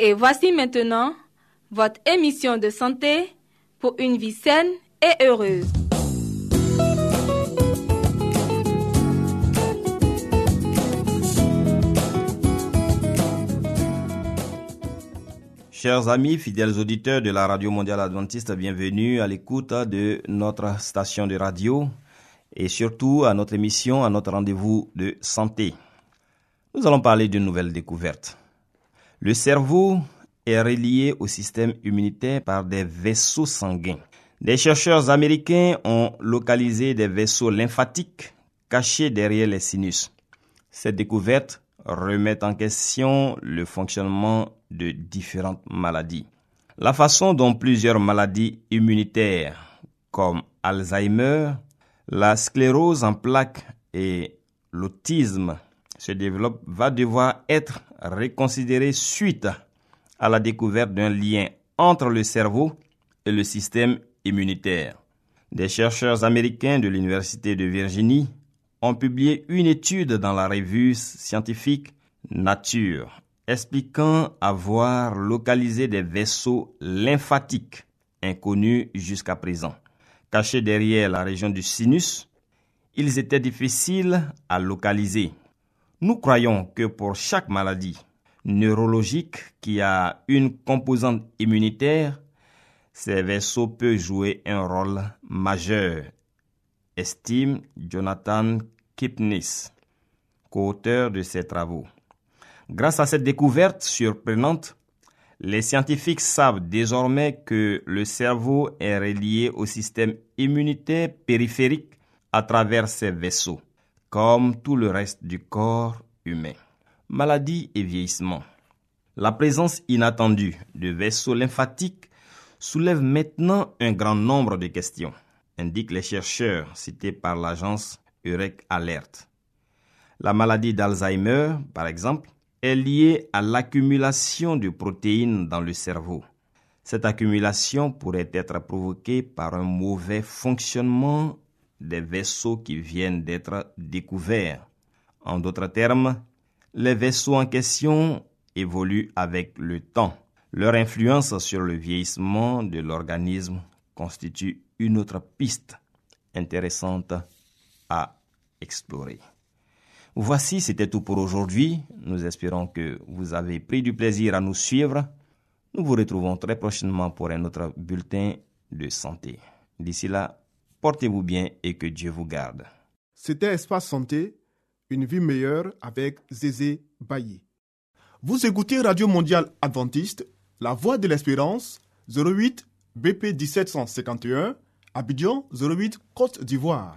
Et voici maintenant votre émission de santé pour une vie saine et heureuse. Chers amis, fidèles auditeurs de la Radio Mondiale Adventiste, bienvenue à l'écoute de notre station de radio et surtout à notre émission, à notre rendez-vous de santé. Nous allons parler d'une nouvelle découverte. Le cerveau est relié au système immunitaire par des vaisseaux sanguins. Des chercheurs américains ont localisé des vaisseaux lymphatiques cachés derrière les sinus. Cette découverte remet en question le fonctionnement de différentes maladies. La façon dont plusieurs maladies immunitaires comme Alzheimer, la sclérose en plaques et l'autisme se développent va devoir être reconsidérée suite à la découverte d'un lien entre le cerveau et le système immunitaire. Des chercheurs américains de l'Université de Virginie ont publié une étude dans la revue scientifique Nature expliquant avoir localisé des vaisseaux lymphatiques inconnus jusqu'à présent. Cachés derrière la région du sinus, ils étaient difficiles à localiser. Nous croyons que pour chaque maladie neurologique qui a une composante immunitaire, ces vaisseaux peuvent jouer un rôle majeur, estime Jonathan Kipnis, co-auteur de ces travaux. Grâce à cette découverte surprenante, les scientifiques savent désormais que le cerveau est relié au système immunitaire périphérique à travers ses vaisseaux, comme tout le reste du corps humain. Maladie et vieillissement. La présence inattendue de vaisseaux lymphatiques soulève maintenant un grand nombre de questions, indiquent les chercheurs cités par l'agence Eurek Alert. La maladie d'Alzheimer, par exemple, est liée à l'accumulation de protéines dans le cerveau. Cette accumulation pourrait être provoquée par un mauvais fonctionnement des vaisseaux qui viennent d'être découverts. En d'autres termes, les vaisseaux en question évoluent avec le temps. Leur influence sur le vieillissement de l'organisme constitue une autre piste intéressante à explorer. Voici, c'était tout pour aujourd'hui. Nous espérons que vous avez pris du plaisir à nous suivre. Nous vous retrouvons très prochainement pour un autre bulletin de santé. D'ici là, portez-vous bien et que Dieu vous garde. C'était Espace Santé, une vie meilleure avec Zézé Bailly. Vous écoutez Radio Mondiale Adventiste, La Voix de l'Espérance, 08 BP 1751, Abidjan 08 Côte d'Ivoire.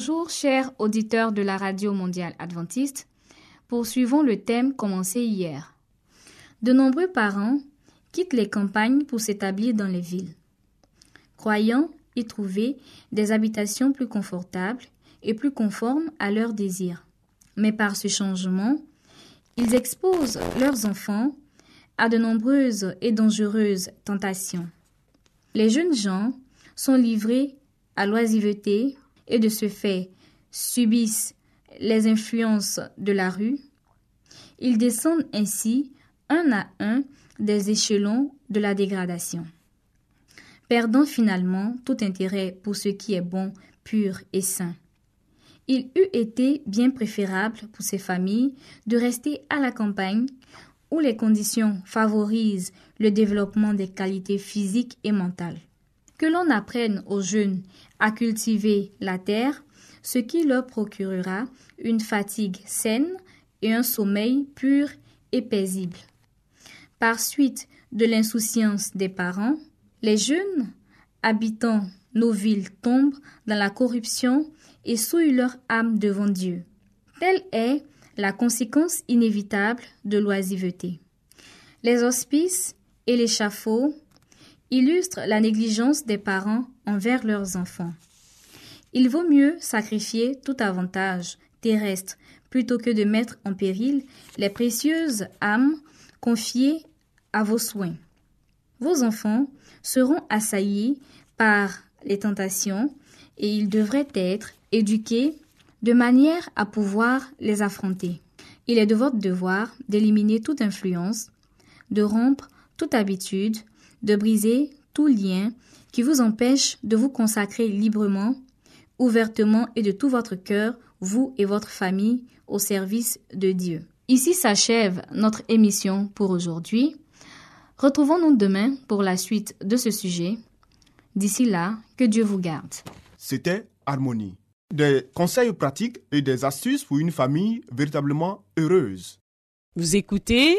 Bonjour chers auditeurs de la Radio mondiale adventiste. Poursuivons le thème commencé hier. De nombreux parents quittent les campagnes pour s'établir dans les villes. Croyant y trouver des habitations plus confortables et plus conformes à leurs désirs. Mais par ce changement, ils exposent leurs enfants à de nombreuses et dangereuses tentations. Les jeunes gens sont livrés à l'oisiveté et de ce fait subissent les influences de la rue. Ils descendent ainsi un à un des échelons de la dégradation, perdant finalement tout intérêt pour ce qui est bon, pur et sain. Il eût été bien préférable pour ces familles de rester à la campagne où les conditions favorisent le développement des qualités physiques et mentales. Que l'on apprenne aux jeunes à cultiver la terre, ce qui leur procurera une fatigue saine et un sommeil pur et paisible. Par suite de l'insouciance des parents, les jeunes habitant nos villes tombent dans la corruption et souillent leur âme devant Dieu. Telle est la conséquence inévitable de l'oisiveté. Les hospices et l'échafaud illustrent la négligence des parents envers leurs enfants. Il vaut mieux sacrifier tout avantage terrestre plutôt que de mettre en péril les précieuses âmes confiées à vos soins. Vos enfants seront assaillis par les tentations et ils devraient être éduqués de manière à pouvoir les affronter. Il est de votre devoir d'éliminer toute influence, de rompre toute habitude, de briser tout lien qui vous empêche de vous consacrer librement, ouvertement et de tout votre cœur, vous et votre famille, au service de Dieu. Ici s'achève notre émission pour aujourd'hui. Retrouvons-nous demain pour la suite de ce sujet. D'ici là, que Dieu vous garde. C'était Harmonie. Des conseils pratiques et des astuces pour une famille véritablement heureuse. Vous écoutez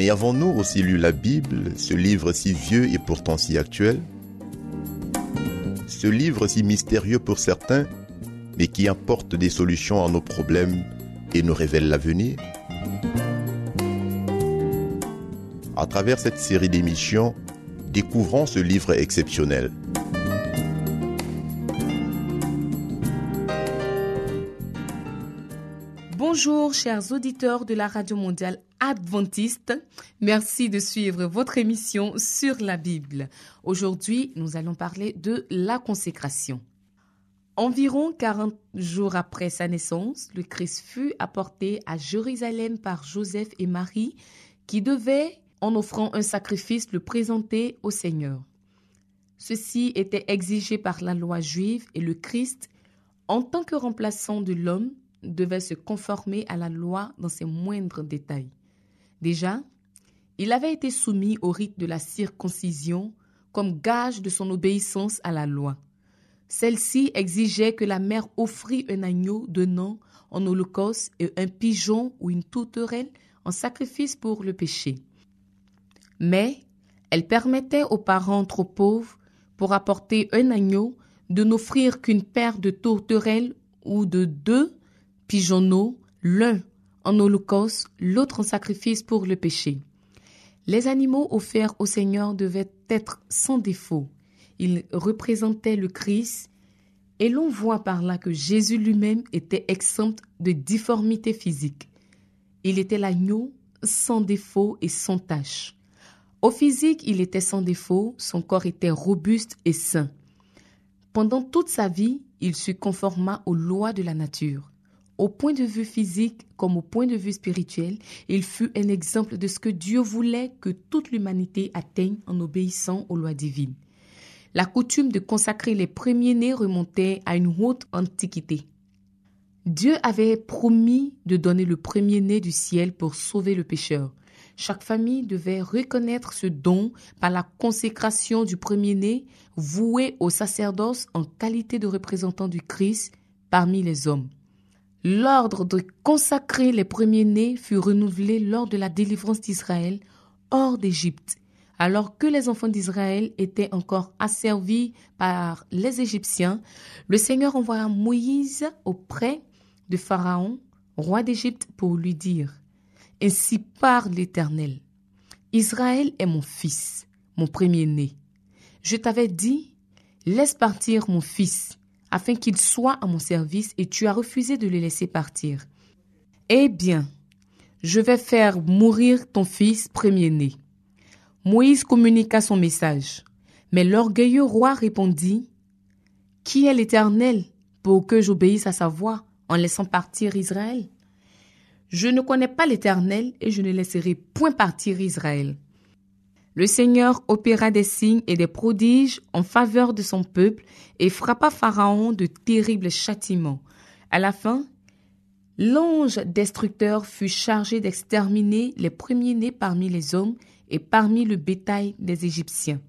Mais avons-nous aussi lu la Bible, ce livre si vieux et pourtant si actuel? Ce livre si mystérieux pour certains, mais qui apporte des solutions à nos problèmes et nous révèle l'avenir? À travers cette série d'émissions, découvrons ce livre exceptionnel. Bonjour chers auditeurs de la Radio mondiale adventiste. Merci de suivre votre émission sur la Bible. Aujourd'hui, nous allons parler de la consécration. Environ 40 jours après sa naissance, le Christ fut apporté à Jérusalem par Joseph et Marie qui devaient, en offrant un sacrifice, le présenter au Seigneur. Ceci était exigé par la loi juive et le Christ, en tant que remplaçant de l'homme, devait se conformer à la loi dans ses moindres détails. Déjà, il avait été soumis au rite de la circoncision comme gage de son obéissance à la loi. Celle-ci exigeait que la mère offrit un agneau donnant en holocauste et un pigeon ou une tourterelle en sacrifice pour le péché. Mais elle permettait aux parents trop pauvres, pour apporter un agneau, de n'offrir qu'une paire de tourterelles ou de deux pigeonneaux, l'un en holocauste, l'autre en sacrifice pour le péché. Les animaux offerts au Seigneur devaient être sans défaut. Ils représentaient le Christ et l'on voit par là que Jésus lui-même était exempt de difformité physique. Il était l'agneau sans défaut et sans tache. Au physique, il était sans défaut, son corps était robuste et sain. Pendant toute sa vie, il se conforma aux lois de la nature. Au point de vue physique comme au point de vue spirituel, il fut un exemple de ce que Dieu voulait que toute l'humanité atteigne en obéissant aux lois divines. La coutume de consacrer les premiers-nés remontait à une haute antiquité. Dieu avait promis de donner le premier-né du ciel pour sauver le pécheur. Chaque famille devait reconnaître ce don par la consécration du premier-né voué au sacerdoce en qualité de représentant du Christ parmi les hommes. L'ordre de consacrer les premiers-nés fut renouvelé lors de la délivrance d'Israël hors d'Égypte, alors que les enfants d'Israël étaient encore asservis par les Égyptiens. Le Seigneur envoya Moïse auprès de Pharaon, roi d'Égypte, pour lui dire ainsi parle l'Éternel. Israël est mon fils, mon premier-né. Je t'avais dit, laisse partir mon fils, afin qu'il soit à mon service, et tu as refusé de le laisser partir. Eh bien, je vais faire mourir ton fils premier-né. Moïse communiqua son message. Mais l'orgueilleux roi répondit, Qui est l'Éternel pour que j'obéisse à sa voix en laissant partir Israël? Je ne connais pas l'Éternel et je ne laisserai point partir Israël. Le Seigneur opéra des signes et des prodiges en faveur de son peuple et frappa Pharaon de terribles châtiments. À la fin, l'ange destructeur fut chargé d'exterminer les premiers-nés parmi les hommes et parmi le bétail des Égyptiens.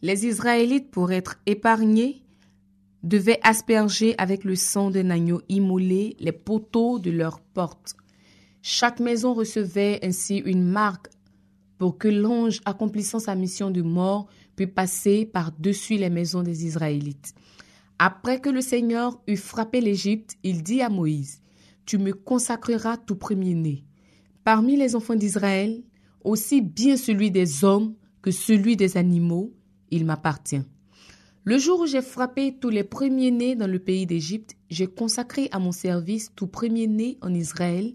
Les Israélites, pour être épargnés, devaient asperger avec le sang d'un agneau immolé les poteaux de leurs portes. Chaque maison recevait ainsi une marque pour que l'ange accomplissant sa mission de mort puisse passer par-dessus les maisons des Israélites. Après que le Seigneur eut frappé l'Égypte, il dit à Moïse, Tu me consacreras tout premier-né. Parmi les enfants d'Israël, aussi bien celui des hommes que celui des animaux, il m'appartient. Le jour où j'ai frappé tous les premiers-nés dans le pays d'Égypte, j'ai consacré à mon service tout premier-né en Israël,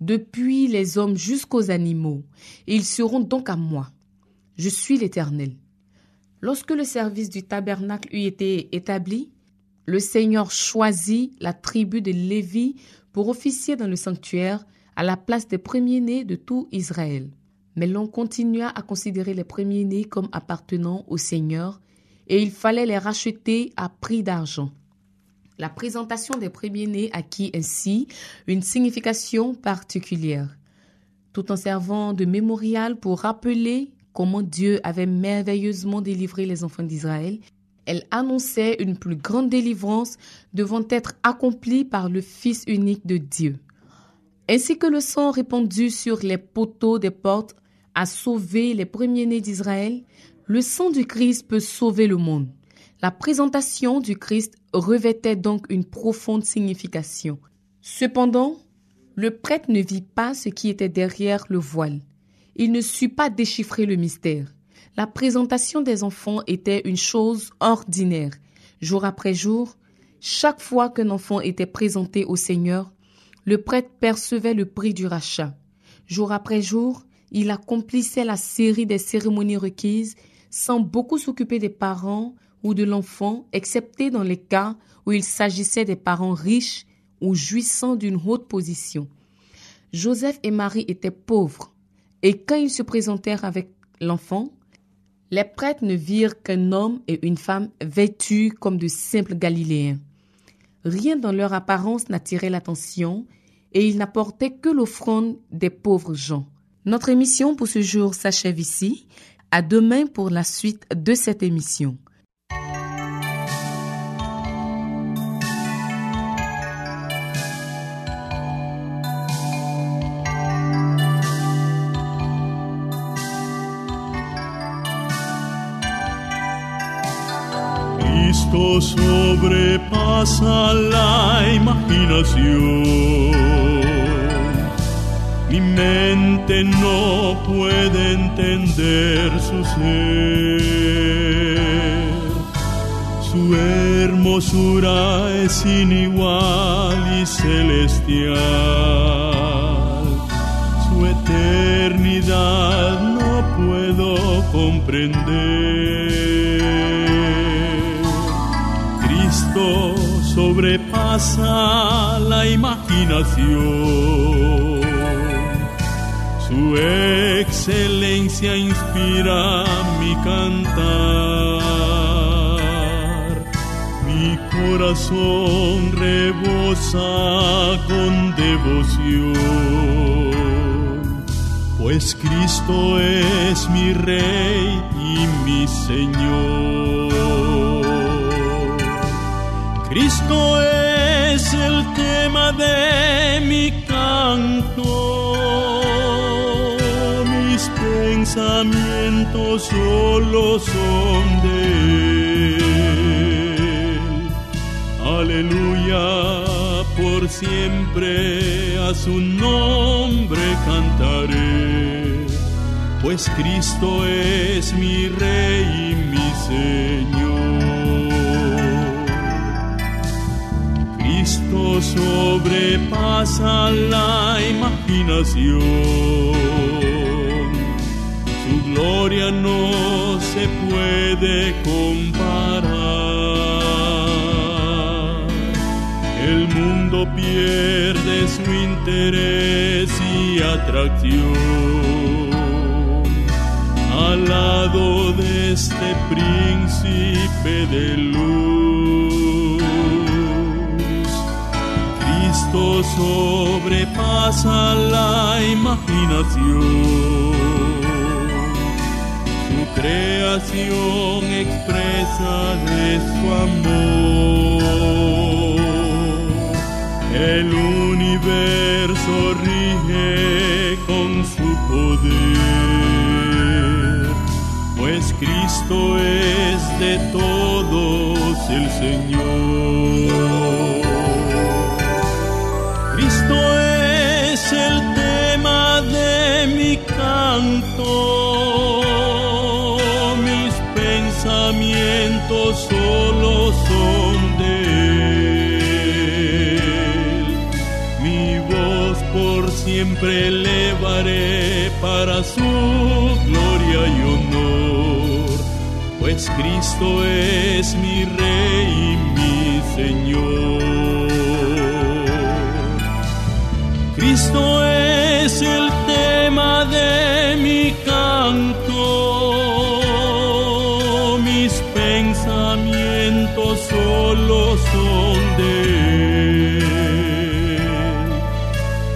depuis les hommes jusqu'aux animaux, et ils seront donc à moi. Je suis l'Éternel. Lorsque le service du tabernacle eut été établi, le Seigneur choisit la tribu de Lévi pour officier dans le sanctuaire à la place des premiers-nés de tout Israël. Mais l'on continua à considérer les premiers-nés comme appartenant au Seigneur, et il fallait les racheter à prix d'argent. La présentation des premiers-nés acquit ainsi une signification particulière, tout en servant de mémorial pour rappeler comment Dieu avait merveilleusement délivré les enfants d'Israël. Elle annonçait une plus grande délivrance devant être accomplie par le Fils unique de Dieu. Ainsi que le sang répandu sur les poteaux des portes a sauvé les premiers-nés d'Israël, le sang du Christ peut sauver le monde. La présentation du Christ revêtait donc une profonde signification. Cependant, le prêtre ne vit pas ce qui était derrière le voile. Il ne sut pas déchiffrer le mystère. La présentation des enfants était une chose ordinaire. Jour après jour, chaque fois qu'un enfant était présenté au Seigneur, le prêtre percevait le prix du rachat. Jour après jour, il accomplissait la série des cérémonies requises sans beaucoup s'occuper des parents ou de l'enfant, excepté dans les cas où il s'agissait des parents riches ou jouissant d'une haute position. Joseph et Marie étaient pauvres, et quand ils se présentèrent avec l'enfant, les prêtres ne virent qu'un homme et une femme vêtus comme de simples Galiléens. Rien dans leur apparence n'attirait l'attention, et ils n'apportaient que l'offrande des pauvres gens. Notre émission pour ce jour s'achève ici. À demain pour la suite de cette émission. Cristo sobrepasa la imaginación. Mi mente no puede entender su ser. Su hermosura es sin igual y celestial. Su eternidad no puedo comprender. Sobrepasa la imaginación. Su excelencia inspira mi cantar. Mi corazón rebosa con devoción pues Cristo es mi Rey y mi Señor. Cristo es el tema de mi canto, mis pensamientos solo son de Él. Aleluya, por siempre a su nombre cantaré, pues Cristo es mi Rey y mi Señor. Sobrepasa la imaginación, su gloria no se puede comparar. El mundo pierde su interés y atracción al lado de este príncipe de luz. Sobrepasa la imaginación. Su creación expresa de su amor. El universo rige con su poder, pues Cristo es de todos el Señor. Canto, mis pensamientos solo son de Él. Mi voz por siempre elevaré para su gloria y honor, pues Cristo es mi Rey y mi Señor.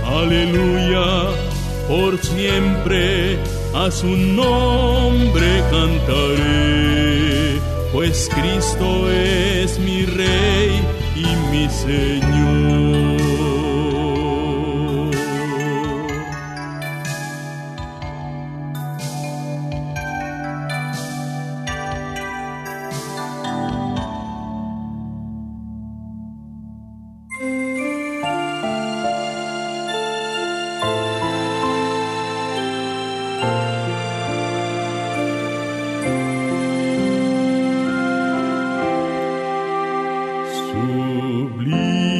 Aleluya, por siempre a su nombre cantaré, pues Cristo es mi Rey y mi Señor. J'oublie.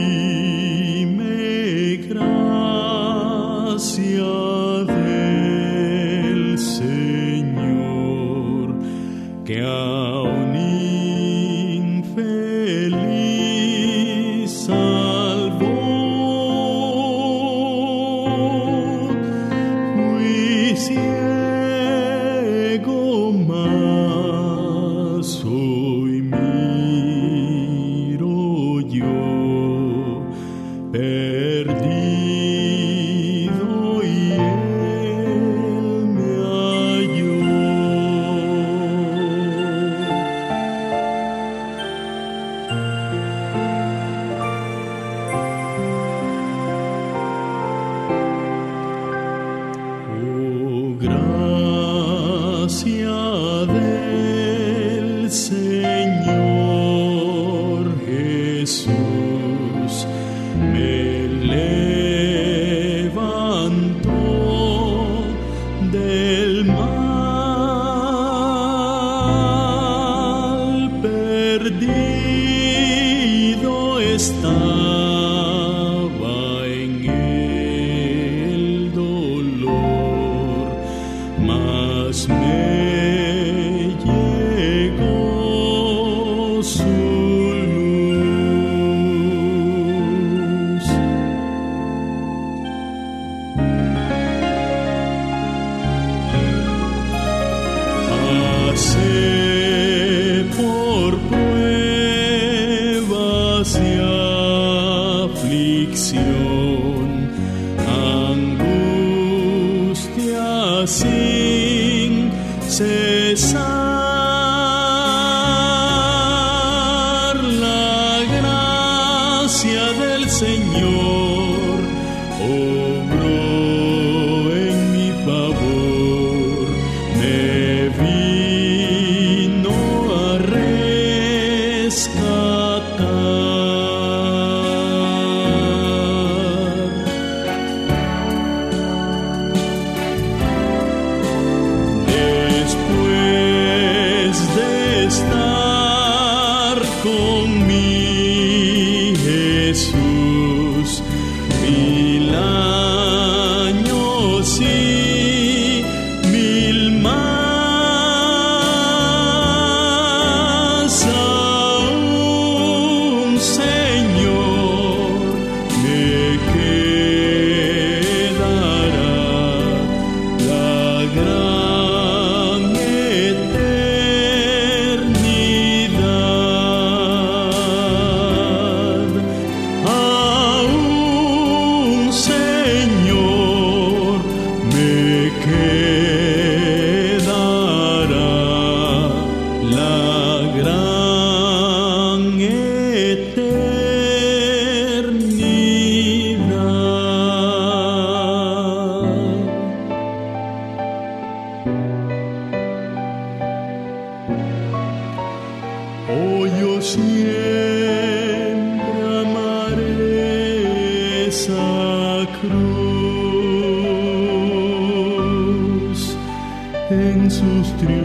En sus triunfos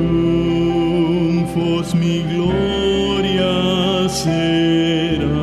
mi gloria será.